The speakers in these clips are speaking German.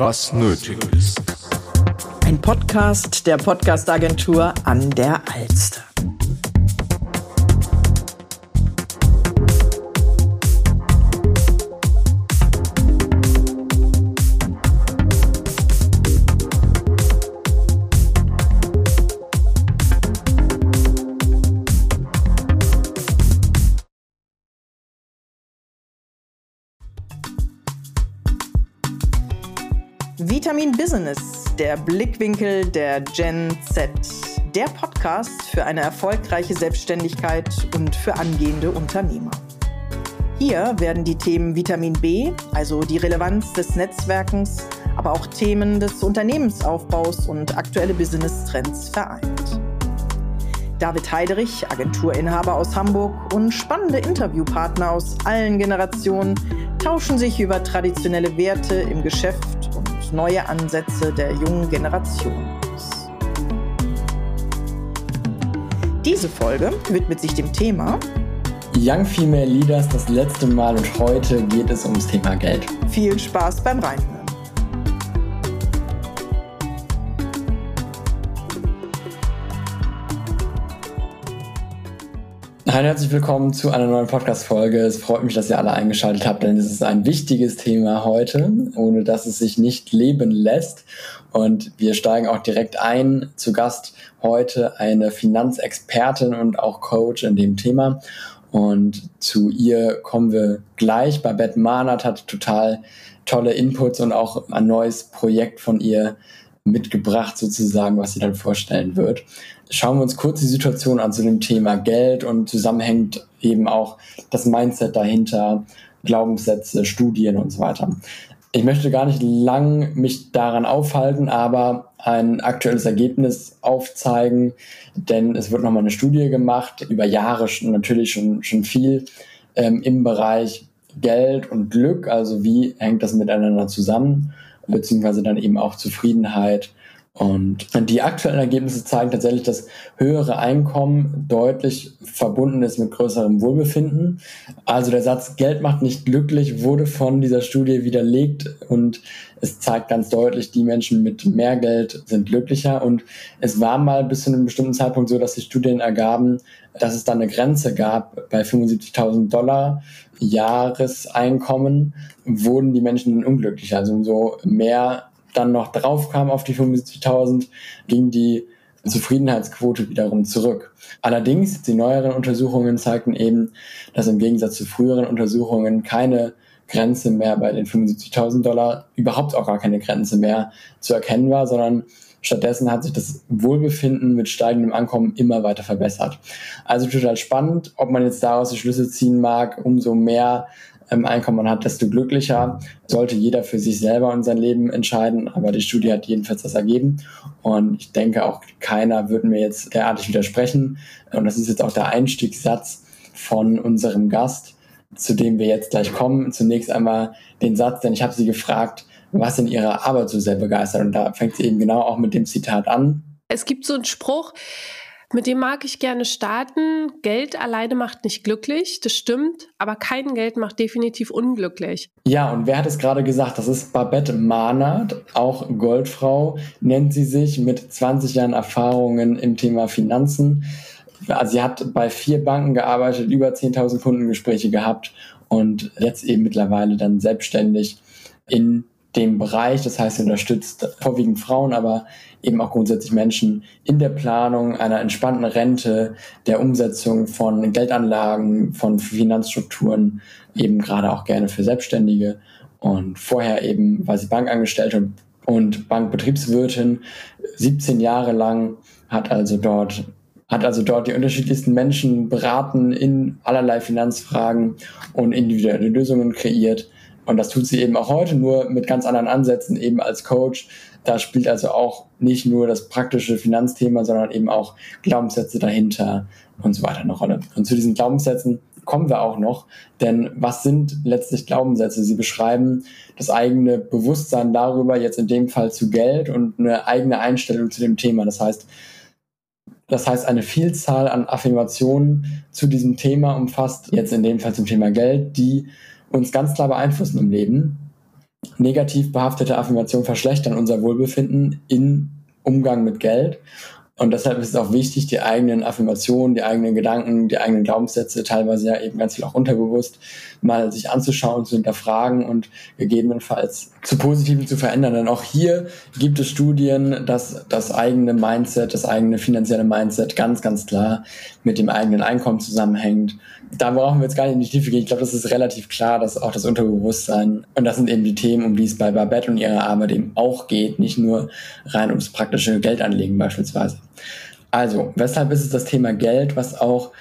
was nötig ist. Ein Podcast der Podcastagentur an der Alster. Vitamin Business, der Blickwinkel der Gen Z. Der Podcast für eine erfolgreiche Selbstständigkeit und für angehende Unternehmer. Hier werden die Themen Vitamin B, also die Relevanz des Netzwerkens, aber auch Themen des Unternehmensaufbaus und aktuelle Business-Trends vereint. David Heiderich, Agenturinhaber aus Hamburg und spannende Interviewpartner aus allen Generationen tauschen sich über traditionelle Werte im Geschäft neue Ansätze der jungen Generation aus. Diese Folge widmet sich dem Thema Young Female Leaders das letzte Mal und heute geht es ums Thema Geld. Viel Spaß beim Reinhören. Hi, herzlich willkommen zu einer neuen Podcast-Folge. Es freut mich, dass ihr alle eingeschaltet habt, denn es ist ein wichtiges Thema heute, ohne dass es sich nicht leben lässt. Und wir steigen auch direkt ein. Zu Gast heute eine Finanzexpertin und auch Coach in dem Thema. Und zu ihr kommen wir gleich. Babette Mahnert hat total tolle Inputs und auch ein neues Projekt von ihr mitgebracht, sozusagen, was sie dann vorstellen wird. Schauen wir uns kurz die Situation an zu dem Thema Geld und zusammenhängt eben auch das Mindset dahinter, Glaubenssätze, Studien und so weiter. Ich möchte gar nicht lang mich daran aufhalten, aber ein aktuelles Ergebnis aufzeigen, denn es wird nochmal eine Studie gemacht, über Jahre natürlich schon, schon viel ähm, im Bereich Geld und Glück, also wie hängt das miteinander zusammen beziehungsweise dann eben auch Zufriedenheit. Und die aktuellen Ergebnisse zeigen tatsächlich, dass höhere Einkommen deutlich verbunden ist mit größerem Wohlbefinden. Also der Satz Geld macht nicht glücklich wurde von dieser Studie widerlegt und es zeigt ganz deutlich, die Menschen mit mehr Geld sind glücklicher. Und es war mal bis zu einem bestimmten Zeitpunkt so, dass die Studien ergaben, dass es da eine Grenze gab bei 75.000 Dollar Jahreseinkommen, wurden die Menschen unglücklicher. Also umso mehr dann noch drauf kam auf die 75.000, ging die Zufriedenheitsquote wiederum zurück. Allerdings, die neueren Untersuchungen zeigten eben, dass im Gegensatz zu früheren Untersuchungen keine Grenze mehr bei den 75.000 Dollar, überhaupt auch gar keine Grenze mehr zu erkennen war, sondern stattdessen hat sich das Wohlbefinden mit steigendem Ankommen immer weiter verbessert. Also total spannend, ob man jetzt daraus die Schlüsse ziehen mag, umso mehr ähm, Einkommen man hat, desto glücklicher. Sollte jeder für sich selber und sein Leben entscheiden, aber die Studie hat jedenfalls das ergeben. Und ich denke auch, keiner würde mir jetzt derartig widersprechen. Und das ist jetzt auch der Einstiegssatz von unserem Gast zu dem wir jetzt gleich kommen. Zunächst einmal den Satz, denn ich habe sie gefragt, was in ihrer Arbeit so sehr begeistert. Und da fängt sie eben genau auch mit dem Zitat an. Es gibt so einen Spruch, mit dem mag ich gerne starten. Geld alleine macht nicht glücklich, das stimmt, aber kein Geld macht definitiv unglücklich. Ja, und wer hat es gerade gesagt? Das ist Babette Mahnert, auch Goldfrau, nennt sie sich mit 20 Jahren Erfahrungen im Thema Finanzen also sie hat bei vier Banken gearbeitet, über 10.000 Kundengespräche gehabt und jetzt eben mittlerweile dann selbstständig in dem Bereich. Das heißt, sie unterstützt vorwiegend Frauen, aber eben auch grundsätzlich Menschen in der Planung einer entspannten Rente, der Umsetzung von Geldanlagen, von Finanzstrukturen, eben gerade auch gerne für Selbstständige. Und vorher eben war sie Bankangestellte und Bankbetriebswirtin, 17 Jahre lang, hat also dort hat also dort die unterschiedlichsten Menschen beraten in allerlei Finanzfragen und individuelle Lösungen kreiert. Und das tut sie eben auch heute, nur mit ganz anderen Ansätzen, eben als Coach. Da spielt also auch nicht nur das praktische Finanzthema, sondern eben auch Glaubenssätze dahinter und so weiter eine Rolle. Und zu diesen Glaubenssätzen kommen wir auch noch, denn was sind letztlich Glaubenssätze? Sie beschreiben das eigene Bewusstsein darüber, jetzt in dem Fall zu Geld und eine eigene Einstellung zu dem Thema. Das heißt, das heißt, eine Vielzahl an Affirmationen zu diesem Thema umfasst, jetzt in dem Fall zum Thema Geld, die uns ganz klar beeinflussen im Leben. negativ behaftete Affirmationen verschlechtern unser Wohlbefinden in Umgang mit Geld. Und deshalb ist es auch wichtig, die eigenen Affirmationen, die eigenen Gedanken, die eigenen Glaubenssätze, teilweise ja eben ganz viel auch unterbewusst, mal sich anzuschauen, zu hinterfragen und gegebenenfalls zu Positiven zu verändern. Denn auch hier gibt es Studien, dass das eigene Mindset, das eigene finanzielle Mindset ganz, ganz klar mit dem eigenen Einkommen zusammenhängt. Da brauchen wir jetzt gar nicht in die Tiefe gehen. Ich glaube, das ist relativ klar, dass auch das Unterbewusstsein, und das sind eben die Themen, um die es bei Babette und ihrer Arbeit eben auch geht, nicht nur rein ums praktische Geldanlegen beispielsweise. Also, weshalb ist es das Thema Geld, was auch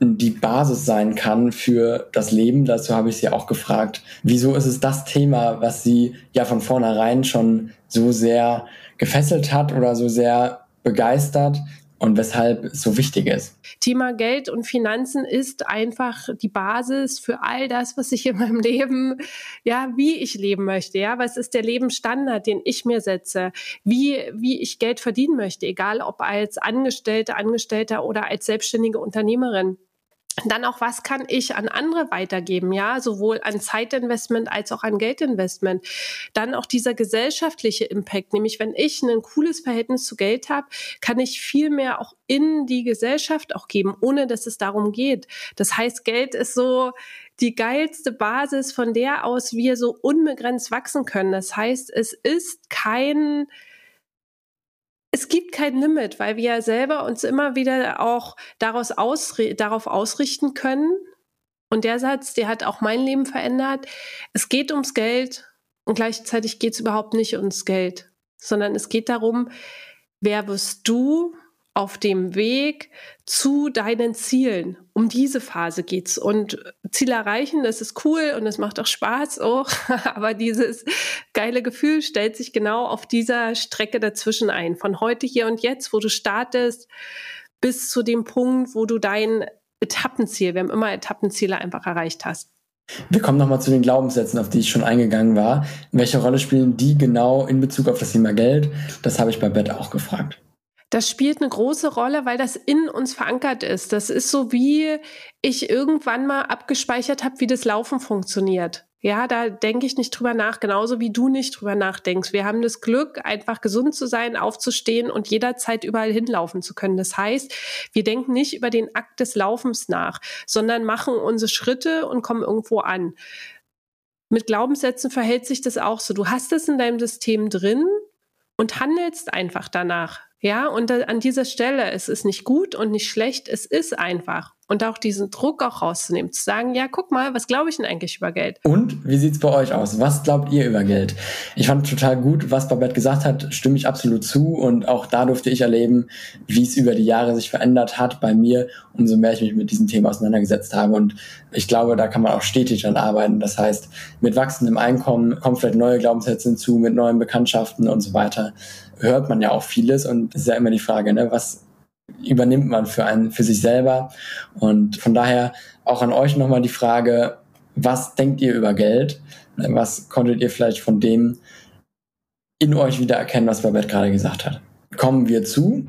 die Basis sein kann für das Leben? Dazu habe ich Sie auch gefragt. Wieso ist es das Thema, was Sie ja von vornherein schon so sehr gefesselt hat oder so sehr begeistert, und weshalb es so wichtig ist. Thema Geld und Finanzen ist einfach die Basis für all das, was ich in meinem Leben, ja, wie ich leben möchte, ja, was ist der Lebensstandard, den ich mir setze, wie, wie ich Geld verdienen möchte, egal ob als Angestellte, Angestellter oder als selbstständige Unternehmerin dann auch, was kann ich an andere weitergeben, ja, sowohl an Zeitinvestment als auch an Geldinvestment. Dann auch dieser gesellschaftliche Impact, nämlich wenn ich ein cooles Verhältnis zu Geld habe, kann ich viel mehr auch in die Gesellschaft auch geben, ohne dass es darum geht. Das heißt, Geld ist so die geilste Basis, von der aus wir so unbegrenzt wachsen können. Das heißt, es ist kein es gibt kein Limit, weil wir ja selber uns immer wieder auch daraus ausri darauf ausrichten können. Und der Satz, der hat auch mein Leben verändert. Es geht ums Geld und gleichzeitig geht es überhaupt nicht ums Geld, sondern es geht darum, wer wirst du auf dem Weg zu deinen Zielen. Um diese Phase geht's. Und Ziel erreichen, das ist cool und es macht auch Spaß auch. Aber dieses geile Gefühl stellt sich genau auf dieser Strecke dazwischen ein. Von heute, hier und jetzt, wo du startest, bis zu dem Punkt, wo du dein Etappenziel, wir haben immer Etappenziele einfach erreicht hast. Wir kommen nochmal zu den Glaubenssätzen, auf die ich schon eingegangen war. Welche Rolle spielen die genau in Bezug auf das Thema Geld? Das habe ich bei Bett auch gefragt. Das spielt eine große Rolle, weil das in uns verankert ist. Das ist so wie ich irgendwann mal abgespeichert habe, wie das Laufen funktioniert. Ja, da denke ich nicht drüber nach, genauso wie du nicht drüber nachdenkst. Wir haben das Glück, einfach gesund zu sein, aufzustehen und jederzeit überall hinlaufen zu können. Das heißt, wir denken nicht über den Akt des Laufens nach, sondern machen unsere Schritte und kommen irgendwo an. Mit Glaubenssätzen verhält sich das auch so. Du hast es in deinem System drin und handelst einfach danach. Ja, und an dieser Stelle, es ist nicht gut und nicht schlecht, es ist einfach und auch diesen Druck auch rauszunehmen, zu sagen, ja, guck mal, was glaube ich denn eigentlich über Geld? Und wie sieht's bei euch aus? Was glaubt ihr über Geld? Ich fand total gut, was Babette gesagt hat, stimme ich absolut zu und auch da durfte ich erleben, wie es über die Jahre sich verändert hat bei mir, umso mehr ich mich mit diesem Thema auseinandergesetzt habe und ich glaube, da kann man auch stetig dran arbeiten. Das heißt, mit wachsendem Einkommen kommen vielleicht neue Glaubenssätze hinzu, mit neuen Bekanntschaften und so weiter hört man ja auch vieles und es ist ja immer die Frage, ne, was übernimmt man für einen, für sich selber. Und von daher auch an euch nochmal die Frage, was denkt ihr über Geld? Was konntet ihr vielleicht von dem in euch wieder erkennen, was Babette gerade gesagt hat? Kommen wir zu.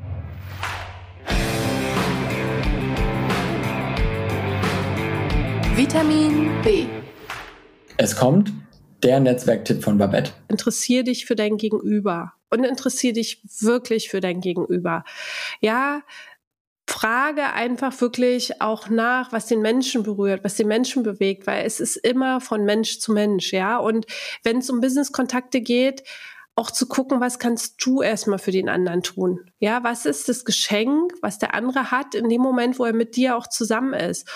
Vitamin B. Es kommt der Netzwerktipp von Babette. Interessier dich für dein Gegenüber und interessier dich wirklich für dein Gegenüber. Ja, frage einfach wirklich auch nach, was den Menschen berührt, was den Menschen bewegt, weil es ist immer von Mensch zu Mensch, ja. Und wenn es um Business-Kontakte geht, auch zu gucken, was kannst du erstmal für den anderen tun? Ja, was ist das Geschenk, was der andere hat in dem Moment, wo er mit dir auch zusammen ist?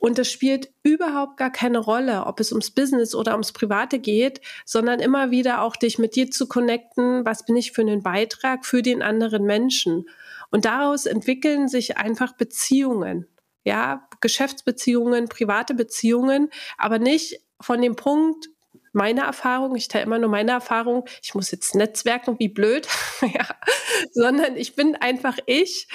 Und es spielt überhaupt gar keine Rolle, ob es ums Business oder ums Private geht, sondern immer wieder auch dich mit dir zu connecten. Was bin ich für einen Beitrag für den anderen Menschen? Und daraus entwickeln sich einfach Beziehungen. Ja, Geschäftsbeziehungen, private Beziehungen, aber nicht von dem Punkt, meine Erfahrung, ich teile immer nur meine Erfahrung, ich muss jetzt netzwerken, wie blöd, ja, sondern ich bin einfach ich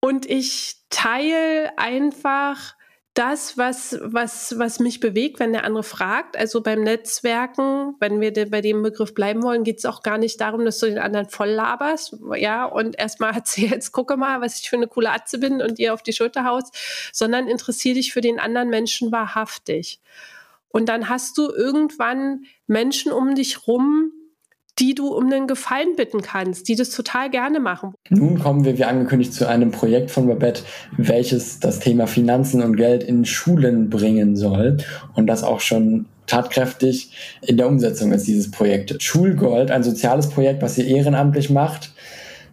und ich teile einfach das, was, was, was mich bewegt, wenn der andere fragt. Also beim Netzwerken, wenn wir bei dem Begriff bleiben wollen, geht es auch gar nicht darum, dass du den anderen voll laberst, ja, und erstmal erzählst, gucke mal, was ich für eine coole Atze bin und dir auf die Schulter haust, sondern interessier dich für den anderen Menschen wahrhaftig. Und dann hast du irgendwann Menschen um dich rum, die du um einen Gefallen bitten kannst, die das total gerne machen. Nun kommen wir, wie angekündigt, zu einem Projekt von Babette, welches das Thema Finanzen und Geld in Schulen bringen soll und das auch schon tatkräftig in der Umsetzung ist, dieses Projekt. Schulgold, ein soziales Projekt, was sie ehrenamtlich macht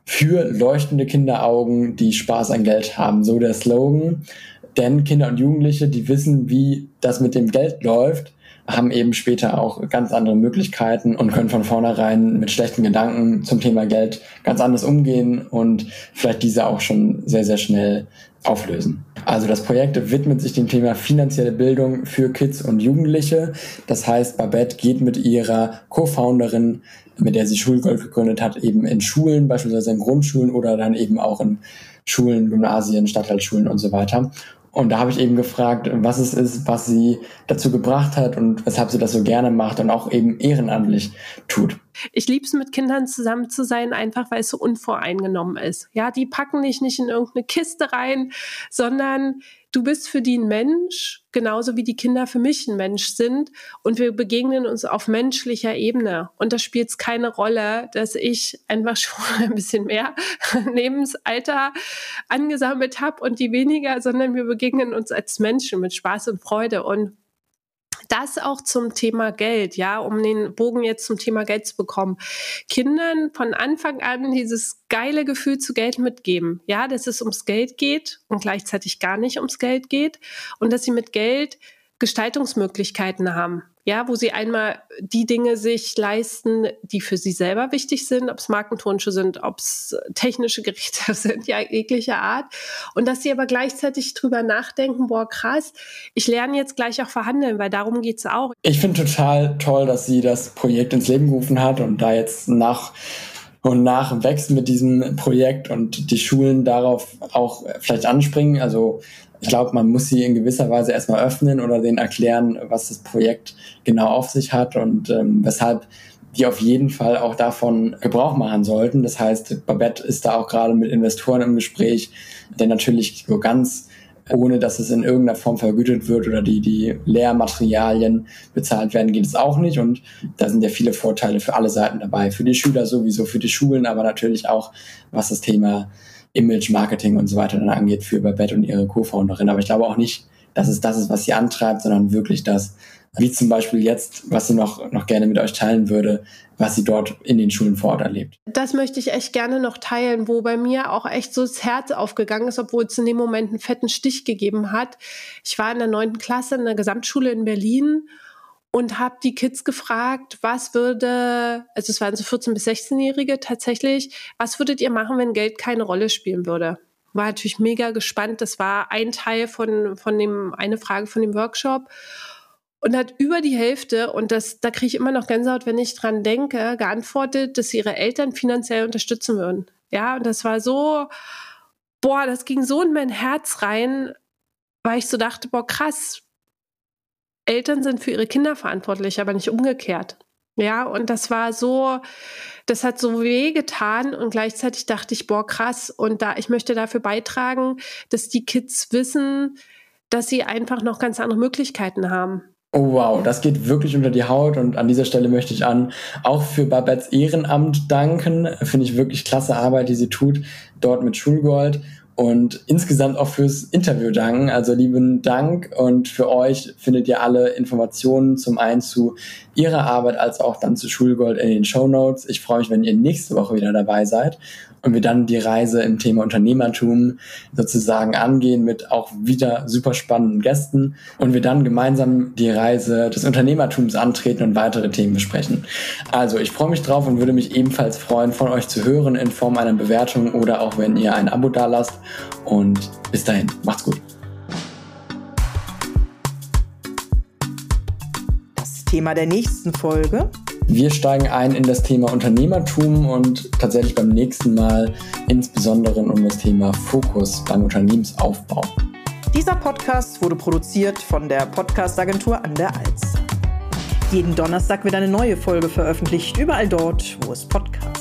für leuchtende Kinderaugen, die Spaß an Geld haben. So der Slogan. Denn Kinder und Jugendliche, die wissen, wie das mit dem Geld läuft, haben eben später auch ganz andere Möglichkeiten und können von vornherein mit schlechten Gedanken zum Thema Geld ganz anders umgehen und vielleicht diese auch schon sehr, sehr schnell auflösen. Also das Projekt widmet sich dem Thema finanzielle Bildung für Kids und Jugendliche. Das heißt, Babette geht mit ihrer Co-Founderin, mit der sie Schulgold gegründet hat, eben in Schulen, beispielsweise in Grundschulen oder dann eben auch in Schulen, Gymnasien, Stadtteilschulen und so weiter und da habe ich eben gefragt, was es ist, was sie dazu gebracht hat und weshalb sie das so gerne macht und auch eben ehrenamtlich tut. Ich liebe es, mit Kindern zusammen zu sein, einfach weil es so unvoreingenommen ist. Ja, die packen dich nicht in irgendeine Kiste rein, sondern du bist für die ein Mensch, genauso wie die Kinder für mich ein Mensch sind. Und wir begegnen uns auf menschlicher Ebene. Und da spielt es keine Rolle, dass ich einfach schon ein bisschen mehr Lebensalter angesammelt habe und die weniger, sondern wir begegnen uns als Menschen mit Spaß und Freude. Und das auch zum Thema Geld, ja, um den Bogen jetzt zum Thema Geld zu bekommen. Kindern von Anfang an dieses geile Gefühl zu Geld mitgeben, ja, dass es ums Geld geht und gleichzeitig gar nicht ums Geld geht und dass sie mit Geld Gestaltungsmöglichkeiten haben ja, wo sie einmal die Dinge sich leisten, die für sie selber wichtig sind, ob es Markenturnschuhe sind, ob es technische Geräte sind, ja, jeglicher Art. Und dass sie aber gleichzeitig drüber nachdenken, boah, krass, ich lerne jetzt gleich auch verhandeln, weil darum geht's auch. Ich finde total toll, dass sie das Projekt ins Leben gerufen hat und da jetzt nach und nach wächst mit diesem Projekt und die Schulen darauf auch vielleicht anspringen. Also ich glaube, man muss sie in gewisser Weise erstmal öffnen oder denen erklären, was das Projekt genau auf sich hat und ähm, weshalb die auf jeden Fall auch davon Gebrauch machen sollten. Das heißt, Babette ist da auch gerade mit Investoren im Gespräch, denn natürlich so ganz ohne dass es in irgendeiner Form vergütet wird oder die, die Lehrmaterialien bezahlt werden, geht es auch nicht. Und da sind ja viele Vorteile für alle Seiten dabei. Für die Schüler sowieso, für die Schulen, aber natürlich auch, was das Thema Image, Marketing und so weiter dann angeht für Babette und ihre Co-Founderin. Aber ich glaube auch nicht, dass es das ist, was sie antreibt, sondern wirklich das, wie zum Beispiel jetzt, was sie noch, noch gerne mit euch teilen würde, was sie dort in den Schulen vor Ort erlebt. Das möchte ich echt gerne noch teilen, wo bei mir auch echt so das Herz aufgegangen ist, obwohl es in dem Moment einen fetten Stich gegeben hat. Ich war in der neunten Klasse in der Gesamtschule in Berlin und habe die Kids gefragt, was würde, also es waren so 14- bis 16-Jährige tatsächlich, was würdet ihr machen, wenn Geld keine Rolle spielen würde? War natürlich mega gespannt. Das war ein Teil von, von dem, eine Frage von dem Workshop. Und hat über die Hälfte, und das, da kriege ich immer noch Gänsehaut, wenn ich dran denke, geantwortet, dass sie ihre Eltern finanziell unterstützen würden. Ja, und das war so, boah, das ging so in mein Herz rein, weil ich so dachte, boah, krass, Eltern sind für ihre Kinder verantwortlich, aber nicht umgekehrt. Ja, und das war so, das hat so weh getan und gleichzeitig dachte ich, boah, krass. Und da, ich möchte dafür beitragen, dass die Kids wissen, dass sie einfach noch ganz andere Möglichkeiten haben. Oh wow, das geht wirklich unter die Haut und an dieser Stelle möchte ich an auch für Babettes Ehrenamt danken. Finde ich wirklich klasse Arbeit, die sie tut, dort mit Schulgold und insgesamt auch fürs Interview danken. Also lieben Dank und für euch findet ihr alle Informationen zum einen zu ihrer Arbeit als auch dann zu Schulgold in den Show Notes. Ich freue mich, wenn ihr nächste Woche wieder dabei seid und wir dann die Reise im Thema Unternehmertum sozusagen angehen mit auch wieder super spannenden Gästen und wir dann gemeinsam die Reise des Unternehmertums antreten und weitere Themen besprechen. Also ich freue mich drauf und würde mich ebenfalls freuen, von euch zu hören in Form einer Bewertung oder auch wenn ihr ein Abo dalasst und bis dahin, macht's gut. Das Thema der nächsten Folge wir steigen ein in das Thema Unternehmertum und tatsächlich beim nächsten Mal insbesondere um das Thema Fokus beim Unternehmensaufbau. Dieser Podcast wurde produziert von der Podcastagentur an der Alz. Jeden Donnerstag wird eine neue Folge veröffentlicht, überall dort, wo es Podcasts